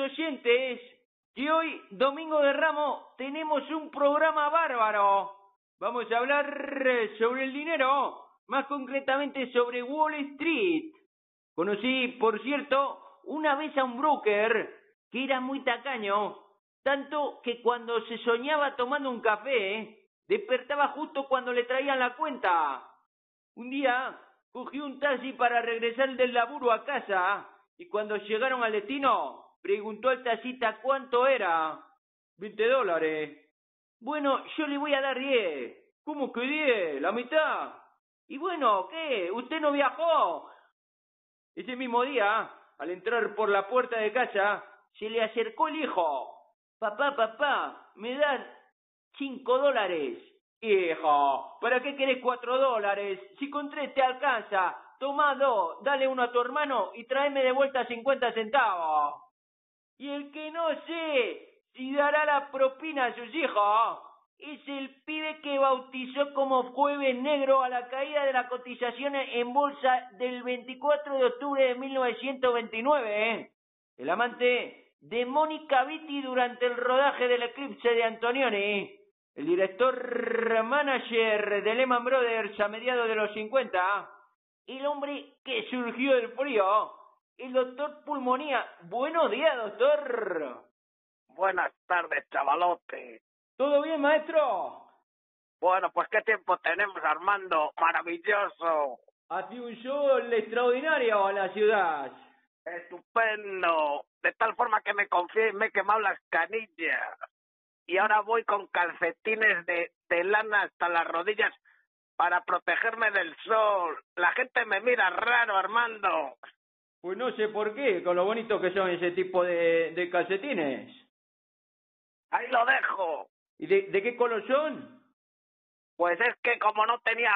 oyentes, que hoy, Domingo de Ramos, tenemos un programa bárbaro. Vamos a hablar sobre el dinero, más concretamente sobre Wall Street. Conocí, por cierto, una vez a un broker que era muy tacaño, tanto que cuando se soñaba tomando un café, despertaba justo cuando le traían la cuenta. Un día cogió un taxi para regresar del laburo a casa y cuando llegaron al destino preguntó al taxista cuánto era. Veinte dólares. Bueno, yo le voy a dar diez. ¿Cómo que diez? ¿La mitad? Y bueno, ¿qué? ¿Usted no viajó? Ese mismo día, al entrar por la puerta de casa, se le acercó el hijo. Papá, papá, me dan cinco dólares. Hijo, ¿para qué querés cuatro dólares? Si con tres te alcanza, toma dos, dale uno a tu hermano y tráeme de vuelta cincuenta centavos. Y el que no sé si dará la propina a sus hijos es el pibe que bautizó como jueves negro a la caída de la cotización en bolsa del 24 de octubre de 1929. ¿eh? El amante de Mónica Vitti durante el rodaje del eclipse de Antonioni el director manager de Lehman Brothers a mediados de los 50, el hombre que surgió del frío, el doctor Pulmonía. Buenos días, doctor. Buenas tardes, chavalote. ¿Todo bien, maestro? Bueno, pues qué tiempo tenemos, Armando. Maravilloso. Hace un sol extraordinario a la ciudad. Estupendo. De tal forma que me confié y me he quemado las canillas y ahora voy con calcetines de, de lana hasta las rodillas para protegerme del sol. La gente me mira raro, Armando. Pues no sé por qué, con lo bonito que son ese tipo de, de calcetines. Ahí lo dejo. ¿Y de, de qué color son? Pues es que como no tenía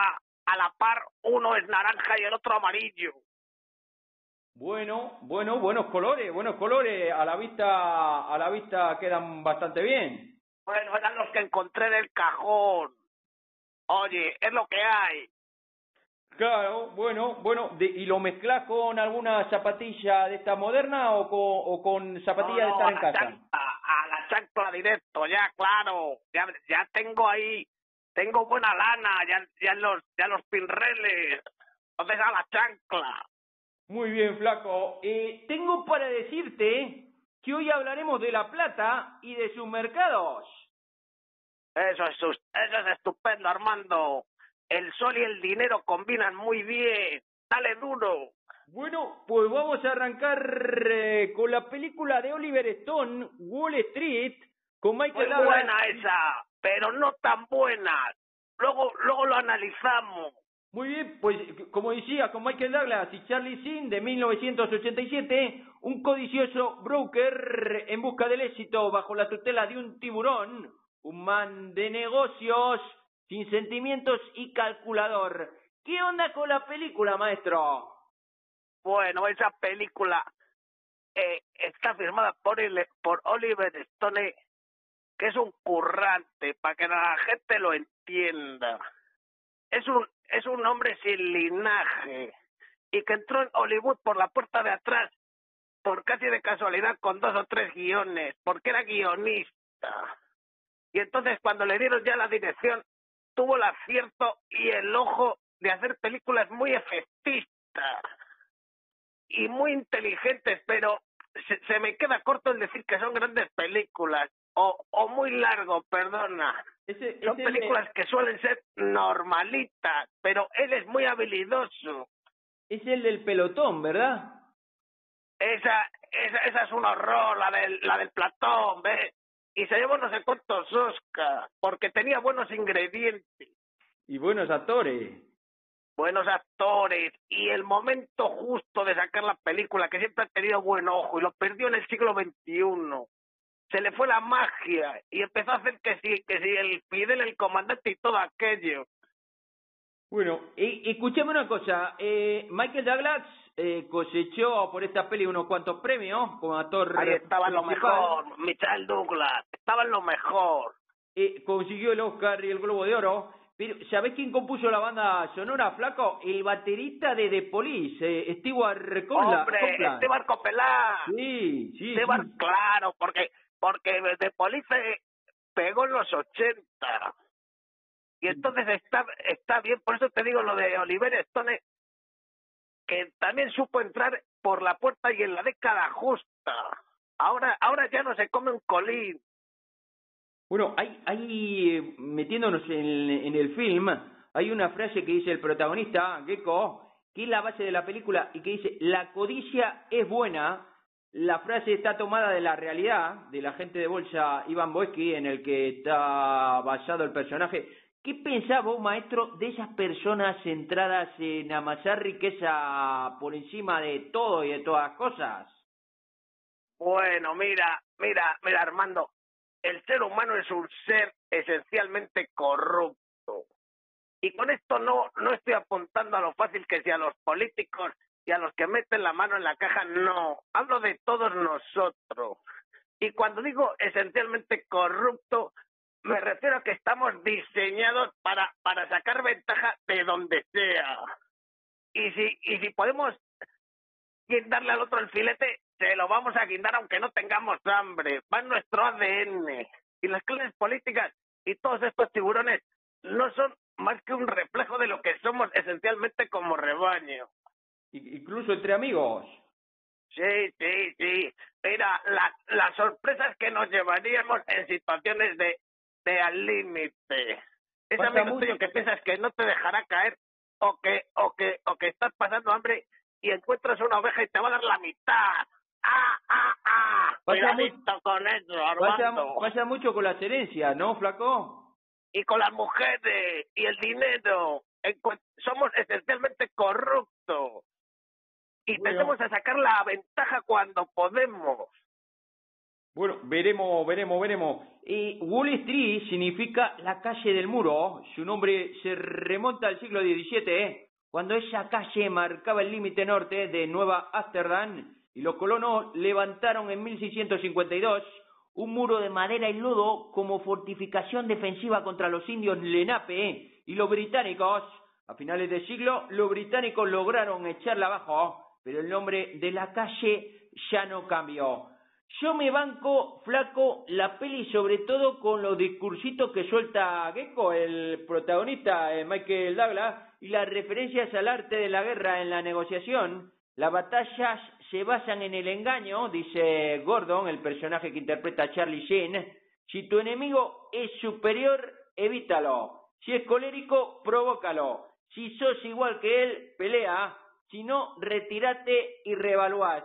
a la par, uno es naranja y el otro amarillo. Bueno, bueno, buenos colores, buenos colores. A la vista, a la vista quedan bastante bien. Bueno, eran los que encontré en el cajón. Oye, es lo que hay. Claro, bueno, bueno, de, ¿y lo mezclas con alguna zapatilla de esta moderna o con, o con zapatilla no, de estar en a la casa? chancla, a la chancla directo, ya, claro. Ya, ya tengo ahí, tengo buena lana, ya, ya los, ya los pinreles. Entonces a la chancla. Muy bien, flaco. Eh, tengo para decirte que hoy hablaremos de La Plata y de sus mercados. Eso es, eso es estupendo, Armando. El sol y el dinero combinan muy bien. Dale duro. Bueno, pues vamos a arrancar eh, con la película de Oliver Stone, Wall Street, con Muy Michael Douglas. buena esa, pero no tan buena. Luego, luego lo analizamos. Muy bien, pues como decía, con Michael Douglas y Charlie Sheen de 1987, un codicioso broker en busca del éxito bajo la tutela de un tiburón, un man de negocios sin sentimientos y calculador. ¿Qué onda con la película, maestro? Bueno, esa película eh, está firmada por, por Oliver Stone, que es un currante, para que la gente lo entienda. Es un, es un hombre sin linaje y que entró en Hollywood por la puerta de atrás, por casi de casualidad, con dos o tres guiones, porque era guionista. Y entonces cuando le dieron ya la dirección, tuvo el acierto y el ojo de hacer películas muy efectistas y muy inteligentes, pero se, se me queda corto el decir que son grandes películas, o, o muy largo, perdona. Ese, Son ese- películas que suelen ser normalitas, pero él es muy habilidoso. es el del pelotón, ¿verdad? Esa, esa, esa es un horror, la del, la del Platón, ¿ves? Y se llevó no sé cuántos Oscar, porque tenía buenos ingredientes, Y buenos actores. buenos actores, y el momento justo de sacar la película, que siempre ha tenido buen ojo, y lo perdió en el siglo XXI. Se le fue la magia, y empezó a hacer que sí, que sí, el Fidel, el comandante y todo aquello. Bueno, y, escuchame una cosa, eh, Michael Douglas eh, cosechó por esta peli unos cuantos premios como actor Ahí estaba en lo mejor, Michael Douglas, estaba en lo mejor. Eh, consiguió el Oscar y el Globo de Oro. Pero, ¿sabés quién compuso la banda sonora, Flaco? El baterista de The Police, eh, Stewart. Hombre, Esteban Copelá. Sí, sí, Esteban, sí. claro, porque porque The Police pegó en los 80. Y entonces está está bien, por eso te digo lo de Oliver Stone, que también supo entrar por la puerta y en la década justa. Ahora ahora ya no se come un colín. Bueno, hay, hay eh, metiéndonos en, en el film, hay una frase que dice el protagonista, Gecko, que es la base de la película y que dice, la codicia es buena. La frase está tomada de la realidad del agente de bolsa Ivan Boesky, en el que está basado el personaje. ¿Qué pensás vos, maestro, de esas personas centradas en amasar riqueza por encima de todo y de todas cosas? Bueno, mira, mira, mira, Armando, el ser humano es un ser esencialmente corrupto. Y con esto no, no estoy apuntando a lo fácil que sea a los políticos y a los que meten la mano en la caja, no. Hablo de todos nosotros. Y cuando digo esencialmente corrupto, me refiero a que estamos diseñados para, para sacar ventaja de donde sea. Y si, y si podemos darle al otro el filete, se lo vamos a guindar aunque no tengamos hambre. Va en nuestro ADN. Y las clases políticas y todos estos tiburones no son más que un reflejo de lo que somos esencialmente como rebaño. Incluso entre amigos. Sí, sí, sí. Mira, la, las sorpresas que nos llevaríamos en situaciones de, de al límite. Ese Pasa amigo mucho. tuyo que piensas que no te dejará caer o que, o que, o que estás pasando hambre y encuentras una oveja y te va a dar la mitad. ¡Ah, ah, ah! Pasa Cuidadito con eso, Armando. pasa mucho con las herencias, ¿no, flaco? Y con las mujeres y el dinero. En somos esencialmente corruptos. Y Bueno. tendemos a sacar la ventaja cuando podemos. Bueno, veremos, veremos, veremos. Y Wall Street significa la calle del muro. Su nombre se remonta al siglo XVII, ¿eh? cuando esa calle marcaba el límite norte de Nueva Ámsterdam y los colonos levantaron en 1652 un muro de madera y lodo como fortificación defensiva contra los indios Lenape ¿eh? y los británicos. A finales del siglo, los británicos lograron echarla abajo, pero el nombre de la calle ya no cambió. Yo me banco, flaco, la peli sobre todo con los discursitos que suelta Gecko, el protagonista eh, Michael Douglas, y las referencias al arte de la guerra en la negociación. Las batallas se basan en el engaño, dice Gordon, el personaje que interpreta Charlie Sheen. Si tu enemigo es superior, evítalo. Si es colérico, provócalo. Si sos igual que él, pelea. Si no, retírate y revaluás.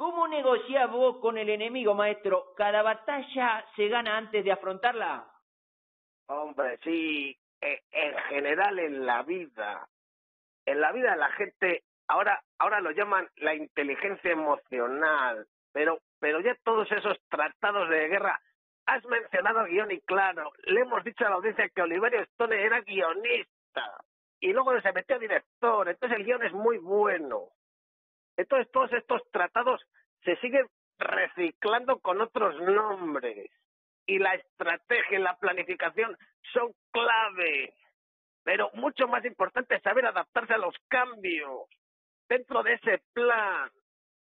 ¿Cómo negociás vos con el enemigo, maestro? ¿Cada batalla se gana antes de afrontarla? Hombre, sí, eh, en general en la vida, en la vida la gente ahora ahora lo llaman la inteligencia emocional, pero pero ya todos esos tratados de guerra has mencionado guion y claro, le hemos dicho a la audiencia que Oliverio Stone era guionista y luego se metió a director, entonces el guion es muy bueno. Entonces todos estos tratados se siguen reciclando con otros nombres y la estrategia y la planificación son clave. Pero mucho más importante es saber adaptarse a los cambios dentro de ese plan.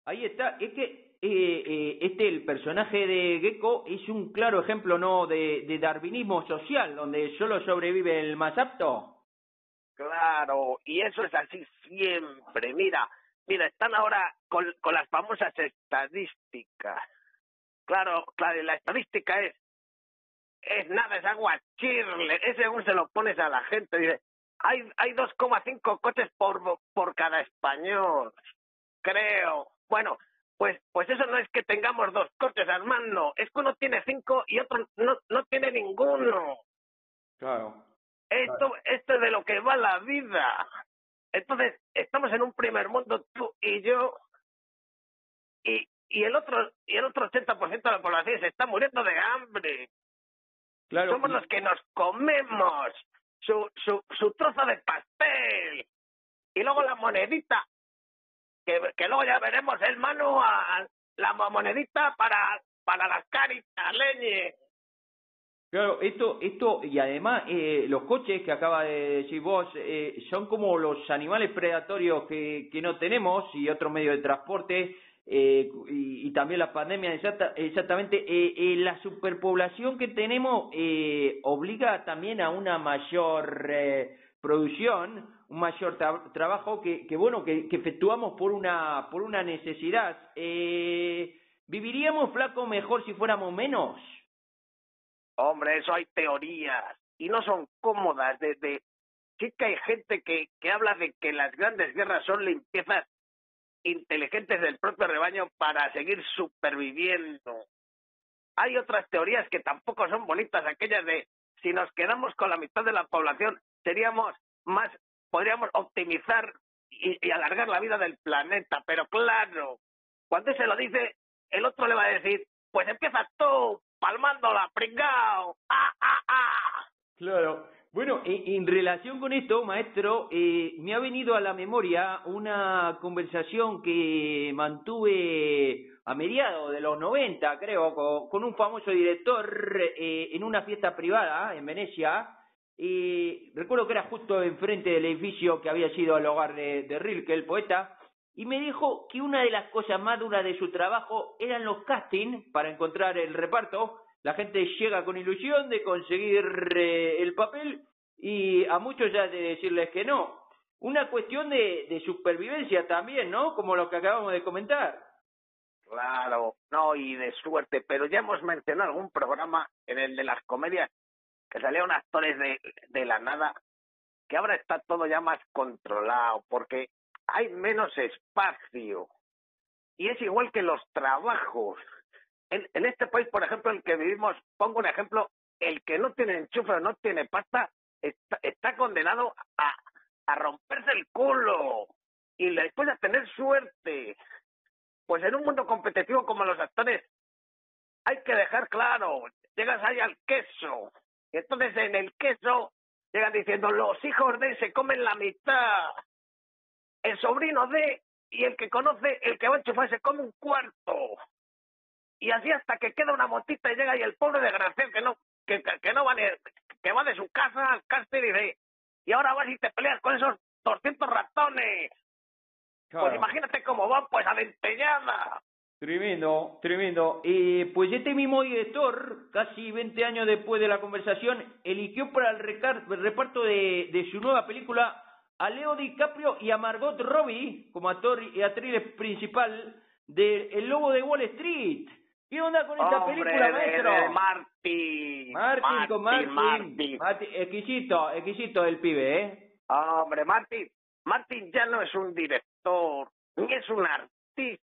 Ahí está, es que eh, eh, este, el personaje de Gecko es un claro ejemplo no de, de darwinismo social, donde solo sobrevive el más apto. Claro, y eso es así siempre. Mira, mira, están ahora con, con las famosas estadísticas. Claro, claro, la estadística es es nada, es agua chirle, es según se lo pones a la gente, dice, hay hay 2,5 coches por por cada español. Creo. Bueno, pues pues eso no es que tengamos dos coches, Armando, es que uno tiene cinco y otro no no tiene ninguno. Claro. Esto, esto es de lo que va la vida. Entonces, estamos en un primer mundo, tú y yo, y, y el otro y el otro 80% de la población se está muriendo de hambre. Claro. Somos los que nos comemos su, su, su trozo de pastel. Y luego la monedita, que, que luego ya veremos el manual, la monedita para, para las caritas, leñe. Claro, esto, esto y además eh, los coches que acaba de decir vos eh, son como los animales predatorios que, que no tenemos y otros medios de transporte eh, y, y, también la pandemia exacta, exactamente eh, eh, la superpoblación que tenemos eh, obliga también a una mayor producción un mayor tra trabajo que, que bueno que, que, efectuamos por una por una necesidad. Viviríamos flaco mejor si fuéramos menos hombre eso hay teorías y no son cómodas desde sí que hay gente que que habla de que las grandes guerras son limpiezas inteligentes del propio rebaño para seguir superviviendo. Hay otras teorías que tampoco son bonitas, aquellas de si nos quedamos con la mitad de la población, seríamos más, podríamos optimizar y, alargar la vida del planeta. Pero claro, cuando se lo dice, el otro le va a decir, pues empieza tú, palmándola, pringao, ah, ah, ah. Claro, bueno, en, relación con esto, maestro, eh, me ha venido a la memoria una conversación que mantuve a mediados de los 90, creo, con, un famoso director eh, en una fiesta privada en Venecia. Eh, recuerdo que era justo enfrente del edificio que había sido el hogar de Rilke, el poeta, y me dijo que una de las cosas más duras de su trabajo eran los castings para encontrar el reparto la gente llega con ilusión de conseguir eh, el papel y a muchos ya de decirles que no. Una cuestión de, supervivencia también, ¿no? Como lo que acabamos de comentar. Claro, no, y de suerte, pero ya hemos mencionado algún programa en el de las comedias que salían actores de, de la nada, que ahora está todo ya más controlado, porque hay menos espacio. Y es igual que los trabajos en, este país, por ejemplo, el que vivimos, pongo un ejemplo, el que no tiene enchufe o no tiene pasta, está, condenado a, a romperse el culo y después a tener suerte. Pues en un mundo competitivo como los actores, hay que dejar claro, llegas ahí al queso, entonces en el queso llegan diciendo, los hijos de se comen la mitad, el sobrino de, y el que conoce, el que va a enchufar se come un cuarto y así hasta que queda una motita y llega y el pobre desgraciado que no que, que no va ni, que va de su casa al caster y dice y ahora vas y te peleas con esos 200 ratones claro. pues imagínate cómo van pues a la Tremendo, tremendo. Eh, pues este mismo director, casi 20 años después de la conversación, eligió para el, el reparto de, de su nueva película a Leo DiCaprio y a Margot Robbie como actor y actriz principal de El Lobo de Wall Street. ¿Qué onda con esta Hombre, película, maestro? De, de Martin. Martin, Martin, con Martin. Martin. Martin. Exquisito, exquisito el pibe, ¿eh? Hombre, Martin. Martin ya no es un director, ni es un artista.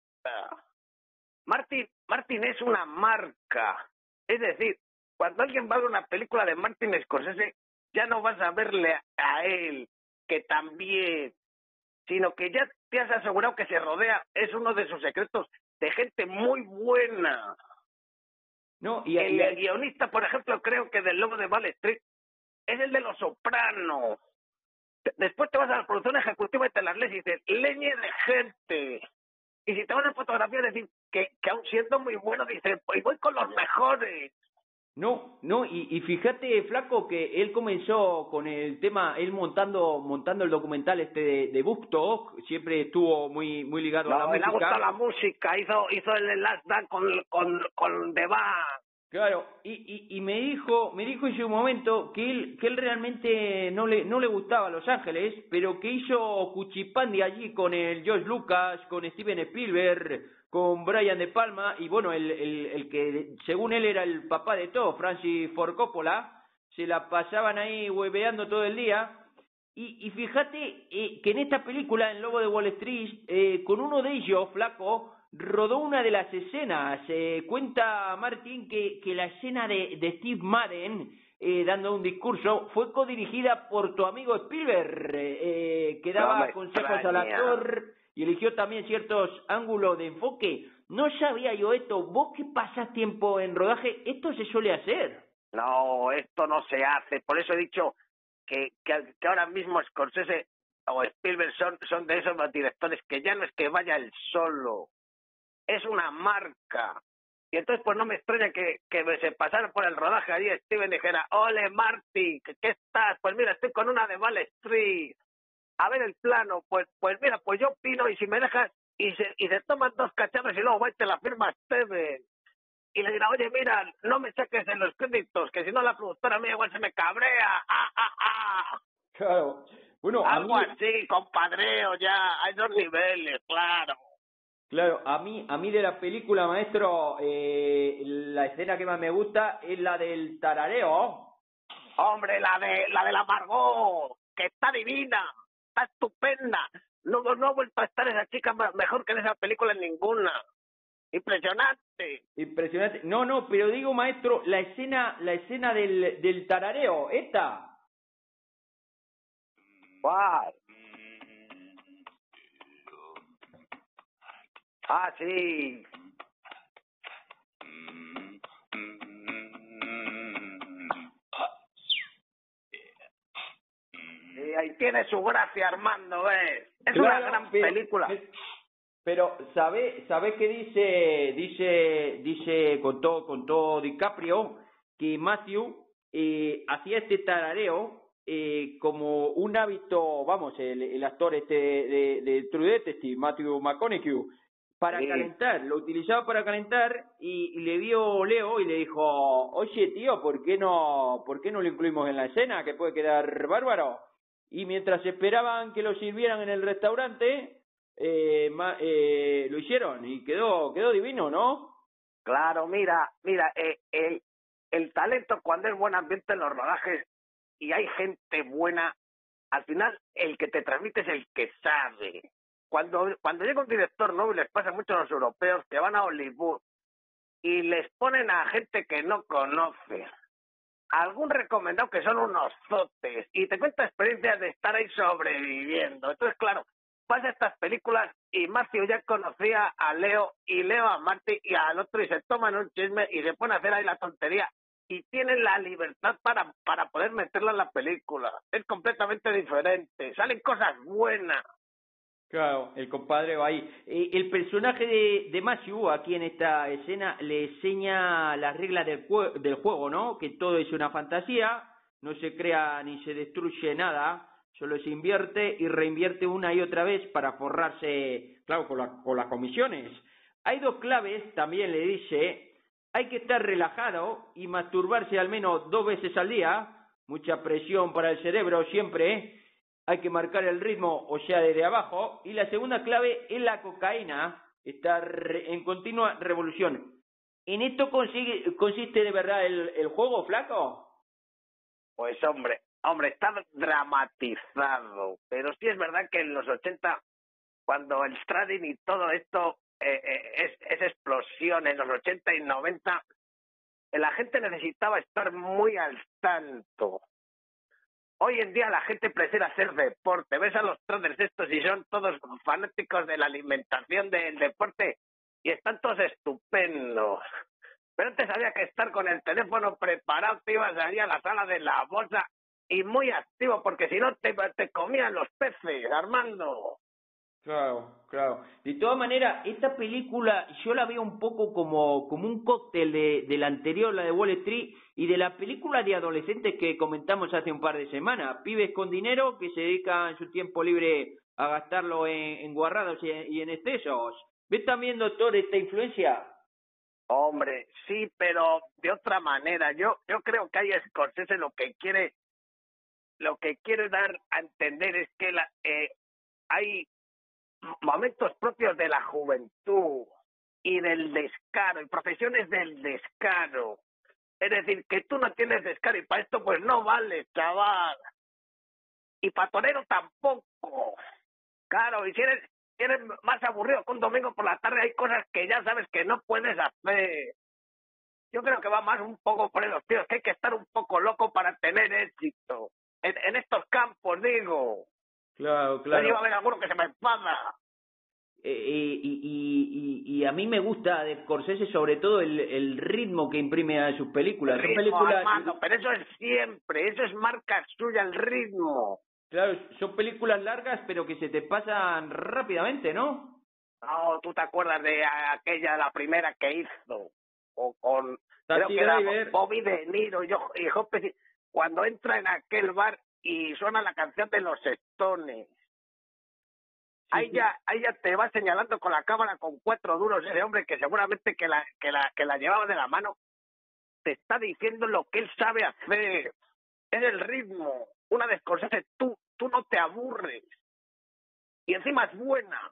Martin, Martin es una marca. Es decir, cuando alguien va a ver una película de Martin Scorsese, ya no vas a verle a, a él, que también, sino que ya te has asegurado que se rodea, es uno de sus secretos, de gente muy buena. No, y, el, y, el guionista, por ejemplo, creo que del Lobo de Wall Street es el de Los Sopranos. Después te vas a la producción ejecutiva y te las lees y dices, leñe de gente. Y si te vas a fotografía, decir que, que aún siendo muy bueno, dices, pues voy con los mejores. No, no, y, y fíjate, Flaco, que él comenzó con el tema, él montando montando el documental este de, de Buktok, siempre estuvo muy muy ligado no, a la le música. gustado la música, hizo hizo el Last Dance con, con, con The Band. Claro, y, y, y me dijo, me dijo en su momento que él, que él realmente no le, no le gustaba Los Ángeles, pero que hizo cuchipandi allí con el George Lucas, con Steven Spielberg, con Brian De Palma, y bueno, el, el, el que según él era el papá de todo, Francis Ford Coppola, se la pasaban ahí hueveando todo el día, y, y fíjate eh, que en esta película, en Lobo de Wall Street, eh, con uno de ellos, flaco, rodó una de las escenas. Eh, cuenta Martín que, que la escena de, de Steve Madden eh, dando un discurso fue codirigida por tu amigo Spielberg, eh, que daba No consejos al actor y eligió también ciertos ángulos de enfoque. No sabía yo esto. Vos que pasas tiempo en rodaje, esto se suele hacer. No, esto no se hace. Por eso he dicho que, que, ahora mismo Scorsese o Spielberg son, son de esos directores que ya no es que vaya el solo, es una marca. Y entonces pues no me extraña que, que se pasara por el rodaje allí Steven dijera, ole Marty, ¿qué, ¿qué estás? Pues mira, estoy con una de Wall Street. A ver el plano, pues pues mira, pues yo opino y si me dejas y se, y se toman dos cacharros y luego va y te la firma Steven. Y le dirá, oye, mira, no me saques en los créditos, que si no la productora mía igual se me cabrea. ¡Ah, ah, ah! Claro. Bueno, a Algo mí, así, compadreo, ya, hay dos niveles, claro. claro, a mí, a mí de la película, maestro, eh, la escena que más me gusta es la del tarareo. Hombre, la de la de la Margot, que está divina, está estupenda. No, no, vuelto a estar esa chica mejor que en esa película ninguna. Impresionante. Impresionante. No, no, pero digo, maestro, la escena, la escena del, del tarareo, esta. ¿Cuál? Ah, sí. Tiene su gracia, Armando, ¿ves? Es una gran pero- película. Pero, ¿sabe, sabe qué dice, dice, dice, contó, contó DiCaprio que Matthew eh, hacía este tarareo eh, como un hábito, vamos, el, el actor este de, de True Detective, Matthew McConaughey, para Sí. calentar, lo utilizaba para calentar y, y le vio Leo y le dijo, oye tío, ¿por qué no, por qué no lo incluimos en la escena? Que puede quedar bárbaro. Y mientras esperaban que lo sirvieran en el restaurante, eh, ma- eh, lo hicieron y quedó, quedó divino, ¿no? Claro, mira, mira, eh, el, el talento cuando es buen ambiente en los rodajes y hay gente buena, al final el que te transmite es el que sabe. Cuando, cuando llega un director nuevo, y les pasa mucho a los europeos que van a Hollywood y les ponen a gente que no conoce, algún recomendado que son unos zotes, y te cuenta experiencias de estar ahí sobreviviendo. Entonces, claro, pasa estas películas y Matthew ya conocía a Leo y Leo a Marty y al otro y se toman un chisme y se ponen a hacer ahí la tontería y tienen la libertad para, para poder meterla en la película. Es completamente diferente, salen cosas buenas. Claro, el compadre va ahí. Eh, el personaje de, de Matthew, aquí en esta escena, le enseña las reglas del, del juego, ¿no? Que todo es una fantasía, no se crea ni se destruye nada, solo se invierte y reinvierte una y otra vez para forrarse, claro, con, la- con las comisiones. Hay dos claves, también le dice, hay que estar relajado y masturbarse al menos dos veces al día, mucha presión para el cerebro siempre. Hay que marcar el ritmo, o sea, desde abajo. Y la segunda clave es la cocaína, estar en continua revolución. ¿En esto consigue, consiste de verdad el, juego, flaco? Pues hombre, hombre, está dramatizado, pero sí es verdad que en los 80, cuando el trading y todo esto eh, eh, es, es explosión, en los 80 y 90, eh, la gente necesitaba estar muy al tanto. Hoy en día la gente prefiere hacer deporte. Ves a los traders estos y son todos fanáticos de la alimentación, del deporte, y están todos estupendos. Pero antes había que estar con el teléfono preparado, te ibas allí a la sala de la bolsa y muy activo, porque si no te, te comían los peces, Armando. Claro, claro. De todas maneras, esta película yo la veo un poco como, como un cóctel de, de la anterior, la de Wall Street, y de la película de adolescentes que comentamos hace un par de semanas. Pibes con dinero que se dedican su tiempo libre a gastarlo en, en guarrados y en, y en excesos. ¿Ves también, doctor, esta influencia? Hombre, sí, pero de otra manera. Yo, yo creo que hay Scorsese lo que quiere, lo que quiere dar a entender es que la, eh, hay momentos propios de la juventud y del descaro, y profesiones del descaro. Es decir, que tú no tienes descaro y para esto pues no vale, chaval. Y para torero tampoco. Claro, y si eres, si eres más aburrido que un domingo por la tarde, hay cosas que ya sabes que no puedes hacer. Yo creo que va más un poco por esos tíos, que hay que estar un poco loco para tener éxito. En, en estos campos, digo. Claro, Yo iba a ver alguno que se me enfada. Eh, y, y, y, y a mí me gusta de Scorsese sobre todo el, el ritmo que imprime a sus películas. Ritmo, películas, Armando, pero eso es siempre, eso es marca suya, el ritmo. claro, son películas largas pero que se te pasan rápidamente, ¿no? No, tú te acuerdas de aquella, la primera que hizo. o con creo que era Bobby De Niro y, yo, y cuando entra en aquel bar y suena la canción de los Stones. ahí ya, ahí ya te va señalando con la cámara con cuatro duros ese hombre que seguramente que la, que la, que la llevaba de la mano, te está diciendo lo que él sabe hacer. Es el ritmo. Una vez tú, tú no te aburres. Y encima es buena.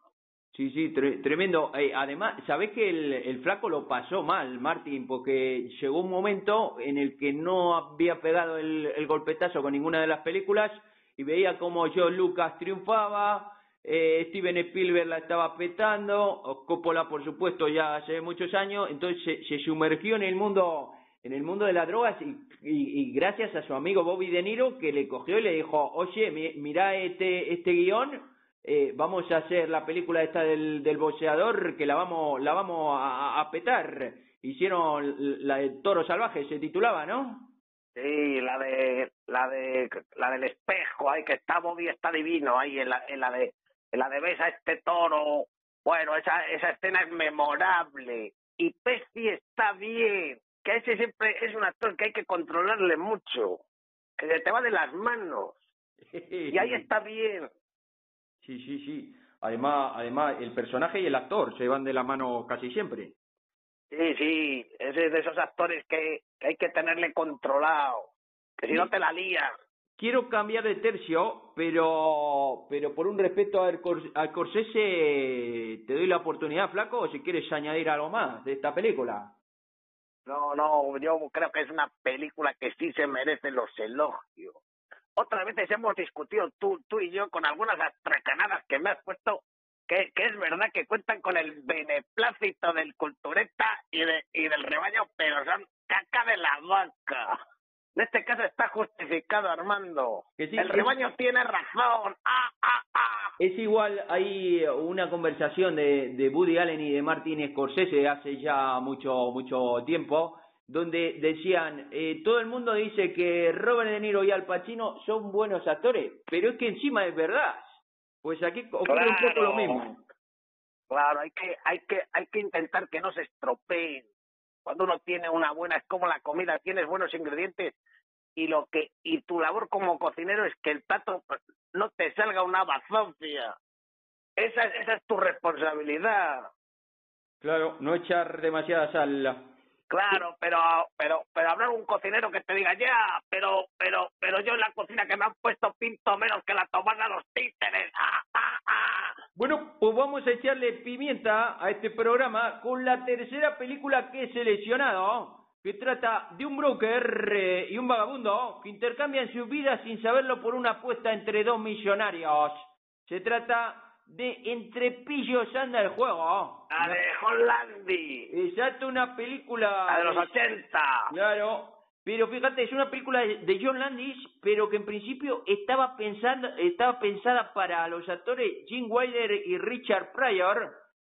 Sí, sí, tremendo. Eh, además, sabés que el, el flaco lo pasó mal, Martín, porque llegó un momento en el que no había pegado el, golpetazo con ninguna de las películas y veía como John Lucas triunfaba, eh, Steven Spielberg la estaba petando, Coppola, por supuesto, ya hace muchos años, entonces se, se sumergió en el mundo en el mundo de las drogas y, y, gracias a su amigo Bobby De Niro que le cogió y le dijo, oye, mira este, este guion eh, vamos a hacer la película esta del, del boxeador que la vamos, la vamos a, a petar. Hicieron la de Toro Salvaje, se titulaba, ¿no? Sí, la de la de la del espejo, ahí que está Bobby está divino ahí en la, en la de en la de ves a este toro. Bueno, esa esa escena es memorable y Pesci está bien, que ese siempre es un actor que hay que controlarle mucho, que se te va de las manos. y ahí está bien. Sí, sí, sí. Además, además, el personaje y el actor se van de la mano casi siempre. Sí, sí, es de esos actores que, hay que tenerle controlado, que si no te la lía. Quiero cambiar de tercio, pero pero por un respeto al, al Corsese, te doy la oportunidad, flaco, o si quieres añadir algo más de esta película. No, no, yo creo que es una película que sí se merece los elogios otras veces hemos discutido tú, tú y yo con algunas atracanadas que me has puesto que, que es verdad que cuentan con el beneplácito del cultureta y, de, y del rebaño, pero son caca de la vaca. En este caso está justificado, Armando. el rebaño tiene razón. Ah, ah, ah. Es igual, hay una conversación de, de Woody Allen y de Martin Scorsese hace ya mucho, mucho tiempo, donde decían, eh, todo el mundo dice que Robert De Niro y Al Pacino son buenos actores, pero es que encima es verdad. Pues aquí ocurre un poco lo mismo. Claro, hay que, hay que, hay que intentar que no se estropeen. Cuando uno tiene una buena, es como la comida, tienes buenos ingredientes y lo que, y tu labor como cocinero es que el plato no te salga una bazofia. Esa, esa es tu responsabilidad. Claro, no echar demasiada sal Claro, pero pero pero hablar un cocinero que te diga ya, pero pero pero yo en la cocina que me han puesto pinto menos que la tomada los títeres. Bueno, pues vamos a echarle pimienta a este programa con la tercera película que he seleccionado, que trata de un broker eh, y un vagabundo que intercambian sus vidas sin saberlo por una apuesta entre dos millonarios. Se trata de Entrepillos anda el juego. La de Hollandi. Exacto, una película... La de los 80. Claro. Pero fíjate, es una película de John Landis, pero que en principio estaba pensando, estaba pensada para los actores Jim Wilder y Richard Pryor,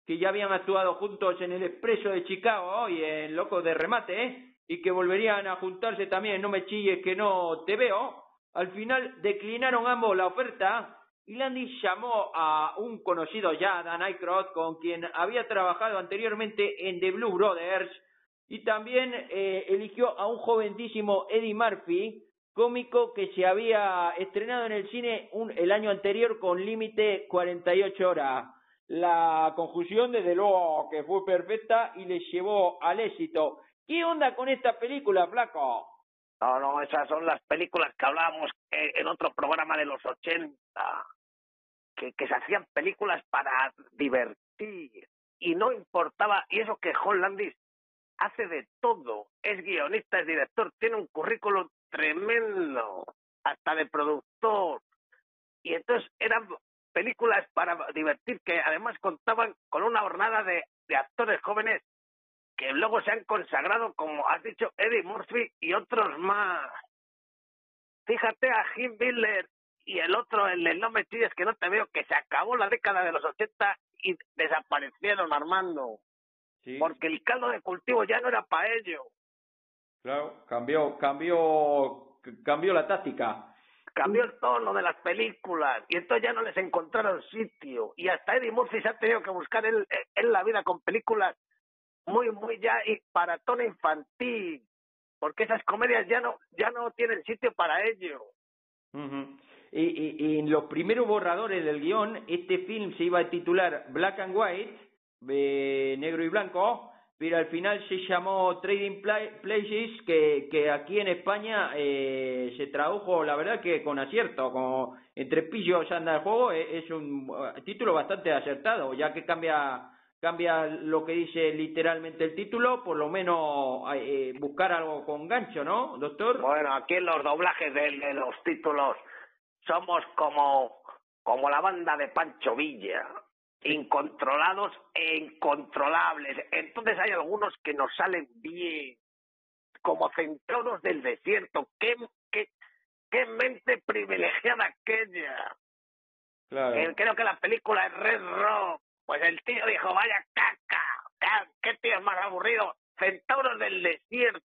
que ya habían actuado juntos en El Expreso de Chicago y en Loco de Remate, y que volverían a juntarse también No me chilles que no te veo. Al final declinaron ambos la oferta y Landis llamó a un conocido ya, Dan Aykroyd, con quien había trabajado anteriormente en The Blue Brothers, y también eh, eligió a un jovencísimo Eddie Murphy, cómico que se había estrenado en el cine un, el año anterior con límite 48 horas. La conjunción, desde luego, que fue perfecta y les llevó al éxito. ¿Qué onda con esta película, flaco? No, no, esas son las películas que hablábamos eh, en otro programa de los 80 que, se hacían películas para divertir y no importaba, y eso que John Landis hace de todo, es guionista, es director, tiene un currículum tremendo, hasta de productor, y entonces eran películas para divertir que además contaban con una jornada de, de actores jóvenes que luego se han consagrado, como has dicho, Eddie Murphy y otros más. Fíjate a Jim Miller y el otro, el, el no me es que no te veo, que se acabó la década de los 80 y desaparecieron, Armando. Sí. Porque el caldo de cultivo ya no era para ello. Claro, cambió, cambió, cambió la táctica. Cambió el tono de las películas y entonces ya no les encontraron sitio. Y hasta Eddie Murphy se ha tenido que buscar en, en la vida con películas muy, muy ya y para tono infantil, porque esas comedias ya no, ya no tienen sitio para ello. Y en los primeros borradores del guion, este film se iba a titular Black and White, eh, negro y blanco, pero al final se llamó Trading Pla- Places, que, que aquí en España eh, se tradujo, la verdad que con acierto, como entre pillos anda el juego, eh, es un eh, título bastante acertado, ya que cambia cambia lo que dice literalmente el título, por lo menos eh, buscar algo con gancho, ¿no, doctor? Bueno, aquí en los doblajes de, de los títulos somos como, como la banda de Pancho Villa, incontrolados e incontrolables. Entonces hay algunos que nos salen bien, como centauros del desierto. ¿Qué, qué, qué mente privilegiada aquella? Claro. Eh, creo que la película es Red Rock. Pues el tío dijo, vaya caca, ca- qué tío más aburrido. Centauros del desierto.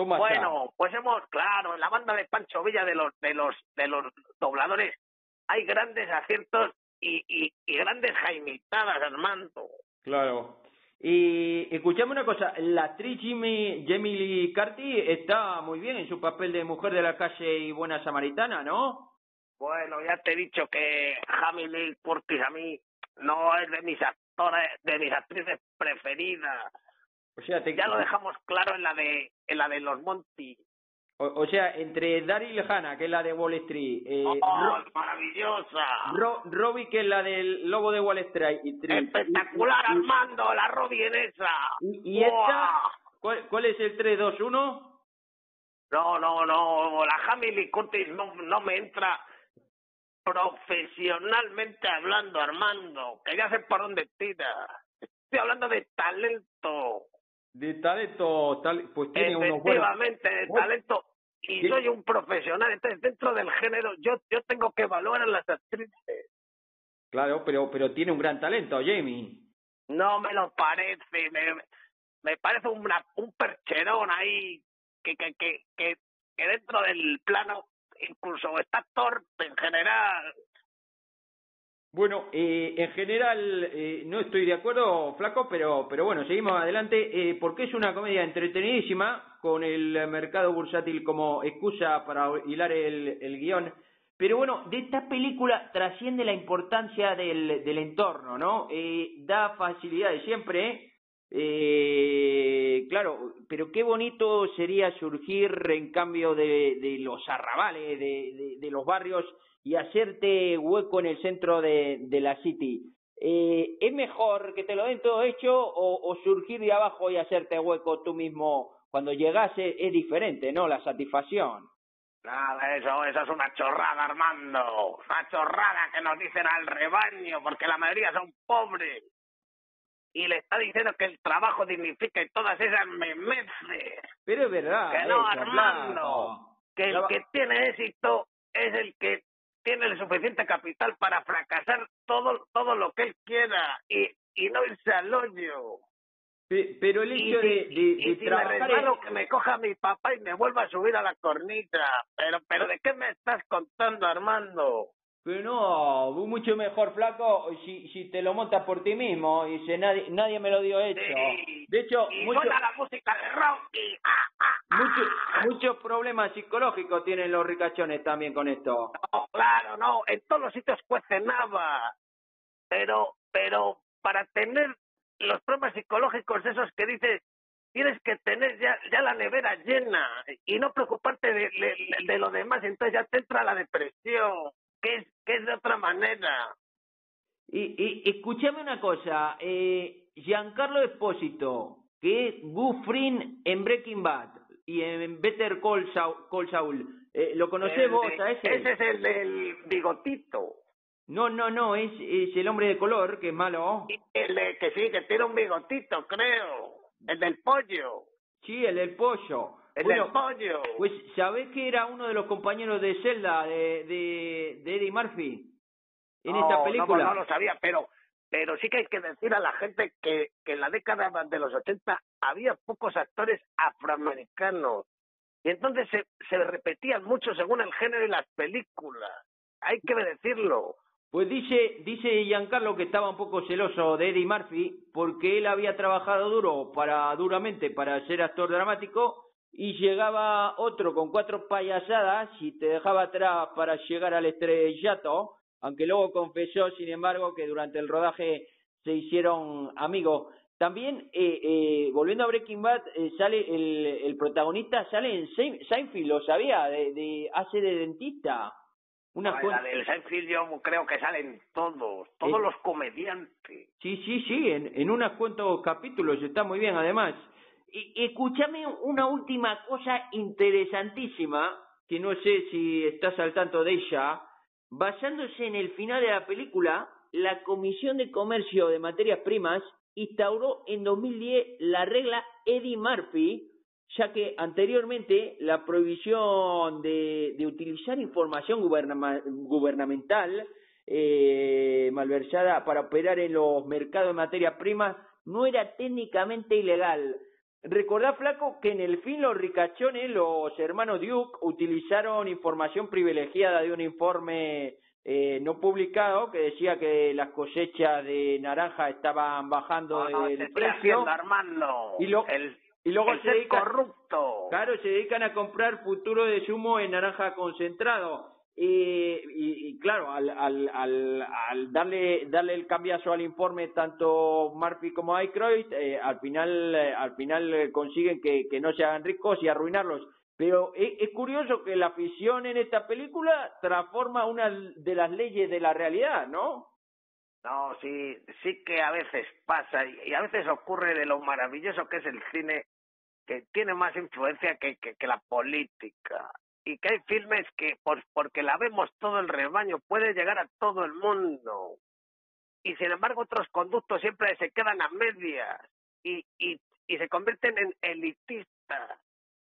Toma. Bueno, pues hemos, claro, en la banda de Pancho Villa de los de los de los dobladores hay grandes aciertos y, y, y grandes jaimitadas, Armando. Claro. Y escuchame una cosa, la actriz Jimmy, Jamie Lee Curtis está muy bien en su papel de mujer de la calle y buena samaritana, ¿no? Bueno, ya te he dicho que Jamie Lee Curtis a mí no es de mis actores, de mis actrices preferidas. O sea, te- Ya lo dejamos claro en la de en la de los Monty. o, o sea, entre Daryl Hannah, que es la de Wall Street, eh, ¡Oh, Ro- maravillosa! Ro- Robbie, que es la del Lobo de Wall Street. y- Espectacular, y- Armando, la Robin en esa. Y, y esta. ¿cuál, cuál es el 3, 2, 1? No, no, no, la Jamie Curtis no, no me entra profesionalmente hablando, Armando, que ya sé por dónde tira. Estoy hablando de talento, De talento, tal, pues tiene unos buenos. efectivamente, de talento. Y ¿Qué? soy un profesional, entonces dentro del género yo yo tengo que evaluar a las actrices. Claro, pero, pero tiene un gran talento, Jamie. No me lo parece, me, me parece una, un percherón ahí que, que, que, que, que dentro del plano incluso está torpe en general. Bueno, eh, en general eh, no estoy de acuerdo, Flaco, pero, pero bueno, seguimos adelante, eh, porque es una comedia entretenidísima, con el mercado bursátil como excusa para hilar el, el guion. Pero bueno, de esta película trasciende la importancia del, entorno, ¿no? Eh, da facilidades siempre, eh, claro, pero qué bonito sería surgir en cambio de, de los arrabales, de, de, de los barrios y hacerte hueco en el centro de, de la City. Eh, ¿Es mejor que te lo den todo hecho o, o surgir de abajo y hacerte hueco tú mismo cuando llegase? Es diferente, ¿no? La satisfacción. Nada, eso, eso es una chorrada, Armando. Una chorrada que nos dicen al rebaño, porque la mayoría son pobres. Y le está diciendo que el trabajo dignifica y todas esas memeces. Pero es verdad. Que no, Armando. Que el que tiene éxito es el que tiene el suficiente capital para fracasar todo, todo lo que él quiera y, y no irse al hoyo. Pe- Pero el hecho de, de- y de si me trabajar resbalo, que me coja mi papá y me vuelva a subir a la cornita. Pero, pero ¿de qué me estás contando, Armando? Pero no, mucho mejor, flaco, si, si te lo montas por ti mismo. Y dice, nadie, nadie me lo dio hecho. Sí. De hecho, Y mucho- la música de Rocky. Ah, ah, ah. muchos muchos problemas psicológicos tienen los ricachones también con esto. No, claro, no, en todos los sitios cuece nada. Pero, pero para tener los problemas psicológicos esos que dices, tienes que tener ya, ya la nevera llena y no preocuparte de, de, de lo demás, entonces ya te entra la depresión, que es, que es de otra manera. Y, y escúchame una cosa, eh, Giancarlo Espósito, que es Gufrin en Breaking Bad y en Better Call Saul, Call Saul, eh, ¿lo conocés El vos a ese? Ese es el del bigotito. No, no, no, es, es el hombre de color, que es malo. El de que sí, que tiene un bigotito, creo. El del pollo. Sí, el del pollo. El Bueno, del pollo. Pues, ¿sabés que era uno de los compañeros de Zelda de, de, de Eddie Murphy? En No, esta no, película. No, lo sabía, pero pero sí que hay que decir a la gente que, que en la década de los 80 había pocos actores afroamericanos. Y entonces se, se repetían mucho según el género y las películas. Hay que decirlo. Pues dice, dice Giancarlo que estaba un poco celoso de Eddie Murphy porque él había trabajado duro para, duramente para ser actor dramático y llegaba otro con cuatro payasadas y te dejaba atrás para llegar al estrellato, aunque luego confesó, sin embargo, que durante el rodaje se hicieron amigos. También, eh, eh, volviendo a Breaking Bad, eh, sale el, el protagonista, sale en Seinfeld, lo sabía, de, de hace de dentista. Una la del Seinfeld yo creo que salen todos, todos eh, los comediantes. Sí, sí, sí, en, en unos cuantos capítulos, está muy bien además. Escúchame una última cosa interesantísima, que no sé si estás al tanto de ella. Basándose en el final de la película, la Comisión de Comercio de Materias Primas instauró en 2010 la regla Eddie Murphy ya que anteriormente la prohibición de, de utilizar información gubernamental eh, malversada para operar en los mercados de materias primas no era técnicamente ilegal. Recordá, Flaco, que en el fin los ricachones, los hermanos Duke, utilizaron información privilegiada de un informe eh, no publicado que decía que las cosechas de naranja estaban bajando el precio. y lo, el y luego se dedican, corrupto. Claro, se dedican a comprar futuro de zumo en naranja concentrado. Y, y, claro, al, al, al, darle darle el cambiazo al informe tanto Murphy como Aykroyd, eh, al final eh, al final consiguen que, que no se hagan ricos y arruinarlos. Pero es, es, curioso que la ficción en esta película transforma una de las leyes de la realidad, ¿no? No, sí, sí que a veces pasa y, a veces ocurre de lo maravilloso que es el cine, que tiene más influencia que, que la política y que hay filmes que por, porque la vemos todo el rebaño puede llegar a todo el mundo y sin embargo otros conductos siempre se quedan a medias y, y, y se convierten en elitistas.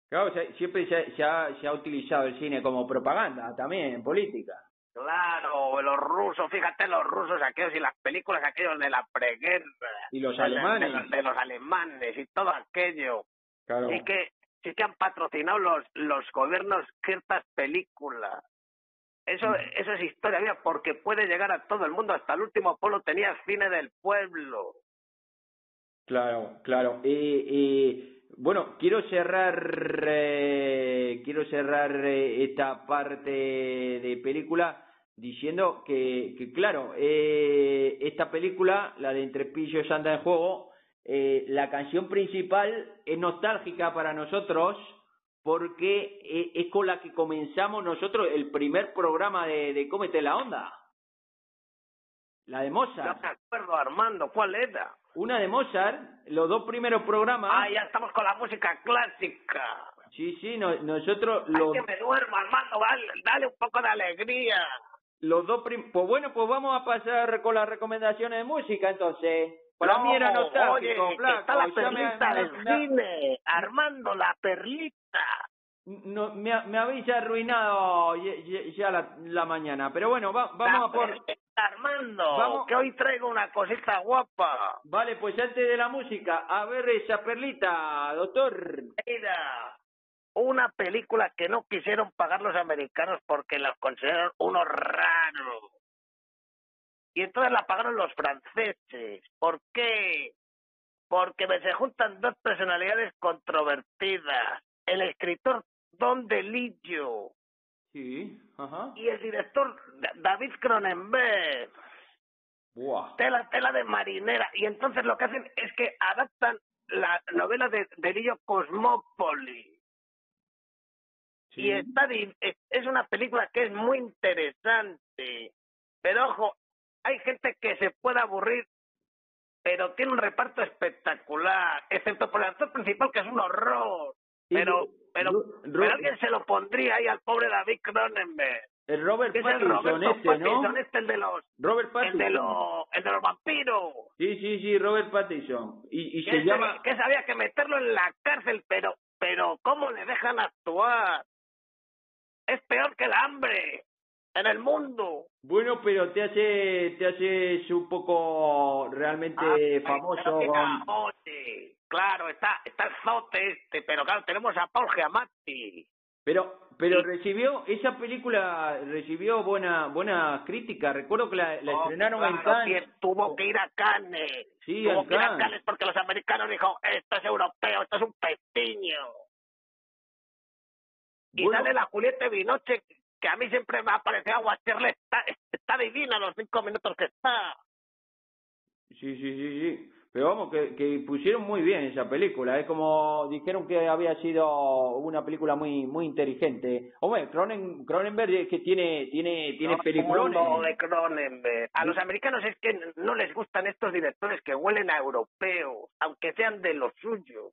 Claro, siempre se, se, ha, se ha utilizado el cine como propaganda también en política. Claro, los rusos, fíjate los rusos aquellos y las películas aquellos de la preguerra. Y los alemanes. De, los, alemanes y todo aquello. Claro. Y que sí que han patrocinado los, los gobiernos ciertas películas. Eso, mm. eso es historia mía porque puede llegar a todo el mundo. Hasta el último pueblo tenía cine del pueblo. Claro, claro. Y, bueno, quiero cerrar, eh, quiero cerrar eh, esta parte de película diciendo que, que claro, eh, esta película, la de Entre Pillos anda en juego, eh, la canción principal es nostálgica para nosotros porque eh, es con la que comenzamos nosotros el primer programa de, de Cómete la Onda. La de Mozart. No me acuerdo, Armando, ¿cuál era? Una de Mozart, los dos primeros programas. Ah, ya estamos con la música clásica. Sí, sí, nosotros... Ay, que me duermo, Armando, dale, dale un poco de alegría los dos prim pues bueno pues vamos a pasar con las recomendaciones de música entonces para mí era nostálgico oye, está la perlita del cine Armando la perlita. No me, me habéis arruinado ya, la, la, mañana. Pero bueno va, vamos a por Armando vamos que hoy traigo una cosita guapa. Vale pues antes de la música a ver esa perlita doctor. Mira una película que no quisieron pagar los americanos porque la consideraron uno raro. Y entonces la pagaron los franceses. ¿Por qué? Porque se juntan dos personalidades controvertidas. El escritor Don DeLillo. Sí, ajá. Y el director David Cronenberg. Buah. Tela, tela de marinera. Y entonces lo que hacen es que adaptan la novela de Delillo Cosmópolis y está es una película que es muy interesante. Pero ojo, hay gente que se puede aburrir, pero tiene un reparto espectacular, excepto por el actor principal que es un horror. Pero, pero, alguien se lo pondría ahí al pobre David Cronenberg. El Robert Pattinson, este, ¿no? Este, el de los... Robert Pattinson. El de los, el de los vampiros. Sí, sí, sí, Robert Pattinson. Y, y se llama... Que sabía que meterlo en la cárcel, pero, pero ¿cómo le dejan actuar? es peor que el hambre en el mundo. Bueno, pero te hace te haces un poco realmente ah, famoso. Claro, está, está el zote este, pero claro, tenemos a Paul Giamatti. Pero, pero recibió, esa película recibió buena buena crítica. Recuerdo que la, la Oh, estrenaron en Cannes. sí, tuvo que ir a Cannes. Sí, tuvo que ir a Cannes. Porque los americanos dijo, esto es europeo, esto es un pestiño. Y Bueno. sale la Julieta Binoche, que a mí siempre me ha parecido aguacerle, está, está divina los cinco minutos que está. Sí, sí, sí, sí. Pero vamos, que, que pusieron muy bien esa película. Es como dijeron que había sido una película muy muy inteligente. Hombre, Cronen, Cronenberg es que tiene tiene tiene No, peliculones. de Cronenberg. A los americanos es que no les gustan estos directores que huelen a europeos, aunque sean de lo suyo.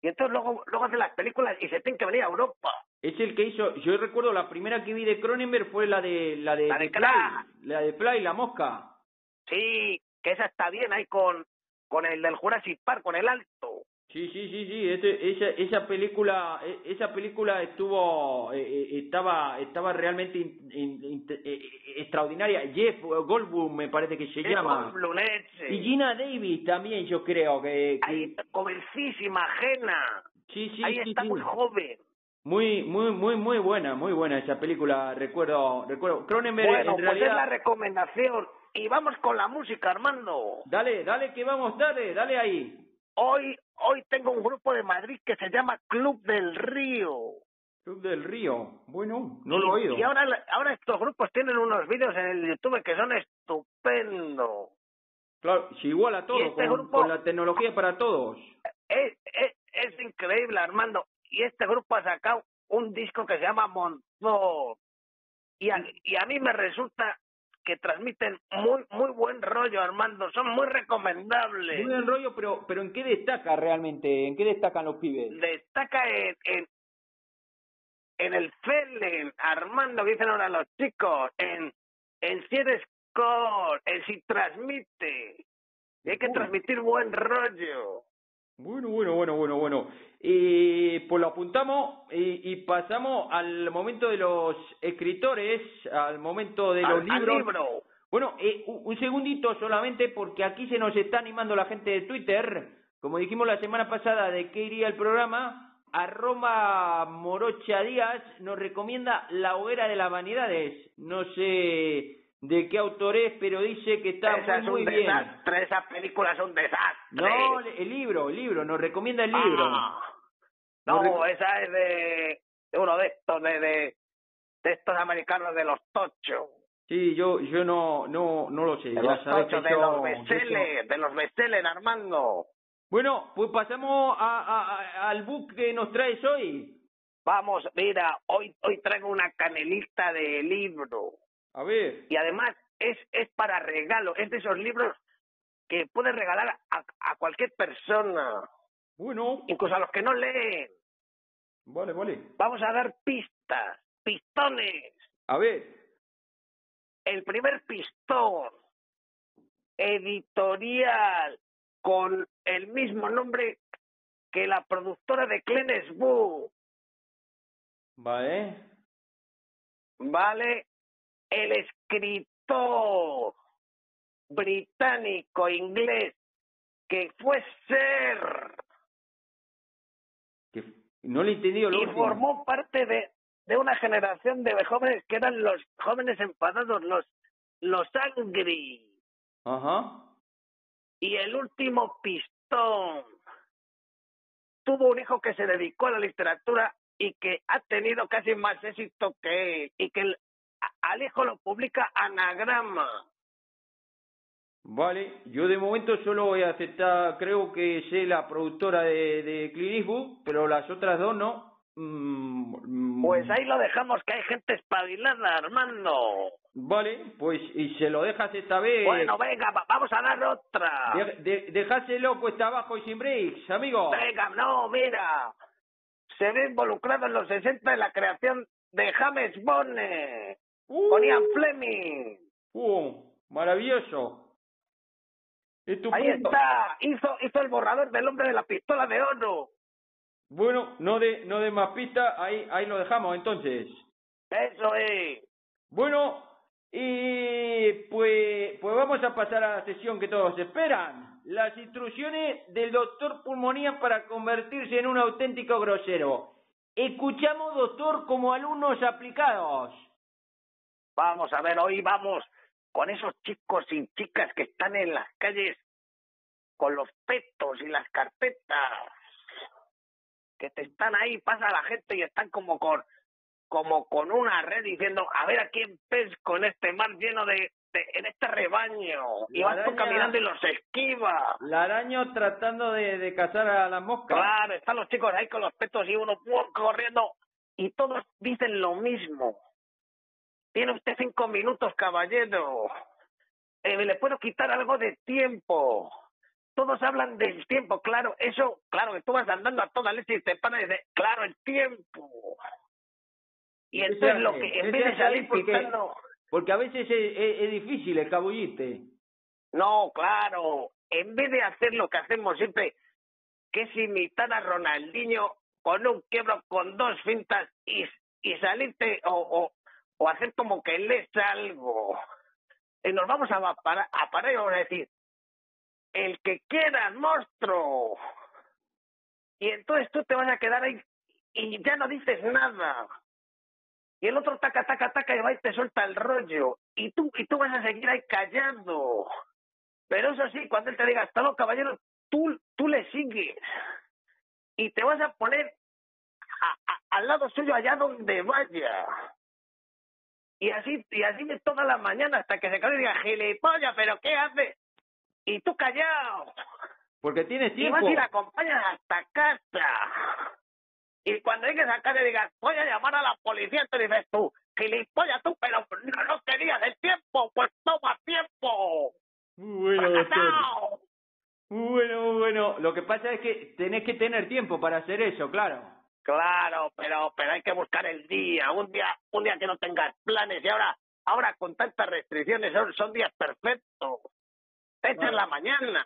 Y entonces luego, luego hacen las películas y se tienen que venir a Europa. Es el que hizo, yo recuerdo la primera que vi de Cronenberg fue la de la de, La de la de Fly, la mosca. Sí, que esa está bien ahí con, con el del Jurassic Park, con el alto. Sí, sí, sí, sí, ese- esa, esa película, e- esa película estuvo, eh, eh, estaba, estaba realmente in- in- in- eh, extraordinaria. Jeff Goldblum me parece que se Es llama. Y Gina Davis también, yo creo que, que- Ahí, jovencísima, ajena. sí, sí, ahí sí, está sí. muy joven. muy, muy, muy, muy buena, muy buena esa película. Recuerdo, recuerdo. Cronenberg Bueno, en pues es realidad. la recomendación. Y vamos con la música, Armando. Dale, dale que vamos, dale, dale ahí. Hoy, hoy tengo un grupo de Madrid que se llama Club del Río. Club del Río. Bueno, no lo he oído. Y ahora, ahora estos grupos tienen unos vídeos en el YouTube que son estupendos. Claro, si igual a todo, este con, grupo- con la tecnología para todos. Es, es, es increíble, Armando. Y este grupo ha sacado un disco que se llama Montón. Y a, y a mí me resulta que transmiten muy muy buen rollo, Armando. Son muy recomendables. Muy buen rollo, pero, pero ¿en qué destaca realmente? ¿En qué destacan los pibes? Destaca en, en, en el feeling, Armando, que dicen ahora los chicos, en, en si eres core, en si transmite. Y hay que transmitir buen rollo. Bueno, bueno, bueno, bueno, bueno. Y pues lo apuntamos y, y pasamos al momento de los escritores, al momento de los Al- al libros. libro. Bueno, eh, un un segundito solamente porque aquí se nos está animando la gente de Twitter. Como dijimos la semana pasada de qué iría el programa, arroba Morocha Díaz nos recomienda La hoguera de las vanidades. No sé de qué autor es, pero dice que está Esa muy, es muy bien. esa película es un desastre. No, el libro, el libro, nos recomienda el libro. Ah. No, rec- esa es de, de uno de estos, de, de, de estos americanos de los tochos. Sí, yo yo no no no lo sé. De los tochos, de yo- los bestsellers, de los bestsellers, Armando. Bueno, pues pasamos a, a- a- al book que nos traes hoy. Vamos, mira, hoy hoy traigo una canelita de libro. A ver. Y además es, es para regalo, es de esos libros que puedes regalar a, a cualquier persona, Bueno, incluso a los que no leen. vale, vale. Vamos a dar pistas, pistones. A ver. el primer pistón editorial con el mismo nombre que la productora de Clenes Book, Vale. ¿vale? El escritor británico inglés que fue ser Que no le lo y último. formó parte de, de una generación de jóvenes que eran los jóvenes enfadados, los, los angry. Ajá. Y el último pistón. Tuvo un hijo que se dedicó a la literatura y que ha tenido casi más éxito que él. Y que el- a- al hijo lo publica Anagrama. Vale. Yo de momento solo voy a aceptar, creo que sé la productora de, de Clint Eastwood, pero las otras dos no. Mm, mm, Pues ahí lo dejamos, que hay gente espabilada, Armando. Vale, pues y se lo dejas esta vez. Bueno, venga, va- vamos a dar otra. De- de- dejáselo cuesta abajo y sin breaks, amigo. Venga, no, mira. Se ve involucrado en los 60 en la creación de James Bond Uh, con Ian Fleming. uh, maravilloso. Ahí está. Hizo, hizo el borrador del hombre de la pistola de oro. Bueno, no de, no de más pistas, ahí, ahí lo dejamos entonces. Eso es. Bueno, y pues, pues vamos a pasar a la sesión que todos esperan. Las instrucciones del doctor Pulmonía para convertirse en un auténtico grosero. escuchamos, doctor, como alumnos aplicados. Vamos a ver, hoy vamos con esos chicos y chicas que están en las calles con los petos y las carpetas, que te están ahí, pasa la gente y están como con como con una red diciendo, a ver a quién pesco en este mar lleno de, en este rebaño. y vas caminando y los esquiva. La araña tratando de, de cazar a las moscas. Claro, están los chicos ahí con los petos y uno corriendo y todos dicen lo mismo. Tiene usted cinco minutos, caballero. Eh, ¿Le puedo quitar algo de tiempo? todos hablan del tiempo, claro, eso, claro, que tú vas andando a toda leche y te paras y dices, claro, el tiempo. Y entonces lo que, en vez de salir porque, Porque a veces es, difícil escabullirte. No, claro, en vez de hacer lo que hacemos siempre, que es imitar a Ronaldinho con un quiebro, con dos fintas y, y salirte o, o, o hacer como que lees algo. Y nos vamos a parar, a parar y vamos a decir, el que quiera, monstruo. Y entonces tú te vas a quedar ahí y ya no dices nada. Y el otro taca, taca, taca y va y te suelta el rollo. Y tú, y tú vas a seguir ahí callando. Pero eso sí, cuando él te diga, hasta luego, caballero, tú, tú le sigues. Y te vas a poner al lado suyo allá donde vaya. Y así, y así de toda la mañana hasta que se cae y diga, gilipollas, pero ¿qué hace? y tú callado. Porque tienes tiempo. Y vas a ir acompañar hasta casa. Y cuando llegues a casa y digas, voy a llamar a la policía, te dices tú, gilipollas tú, pero no, no querías el tiempo, pues toma tiempo. Muy bueno, doctor. Muy bueno, muy bueno. Lo que pasa es que tenés que tener tiempo para hacer eso, claro. Claro, pero pero hay que buscar el día, un día un día que no tengas planes y ahora ahora con tantas restricciones son, son días perfectos hecha en la mañana.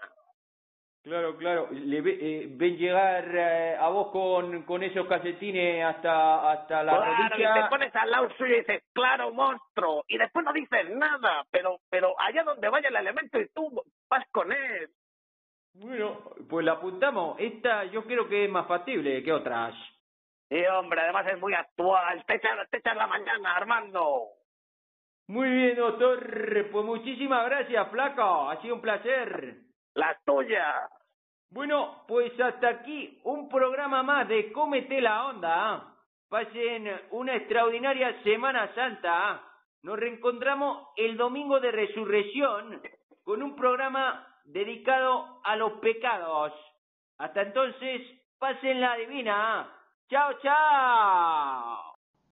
Claro, claro. Le eh, ven llegar eh, a vos con, con esos calcetines hasta, hasta la claro, y te pones al lado suyo y dices, claro, monstruo. Y después no dices nada, pero, pero allá donde vaya el elemento y tú vas con él. Bueno, pues la apuntamos. Esta yo creo que es más factible que otras. Sí, hombre, además es muy actual. Te la mañana, Armando. Muy bien, doctor. Pues muchísimas gracias, flaco. Ha sido un placer. La tuya. Bueno, pues hasta aquí un programa más de Cómete la Onda. ¿ah? Pasen una extraordinaria Semana Santa. ¿ah? Nos reencontramos el domingo de resurrección con un programa dedicado a los pecados. Hasta entonces, pasen la divina. 翘翘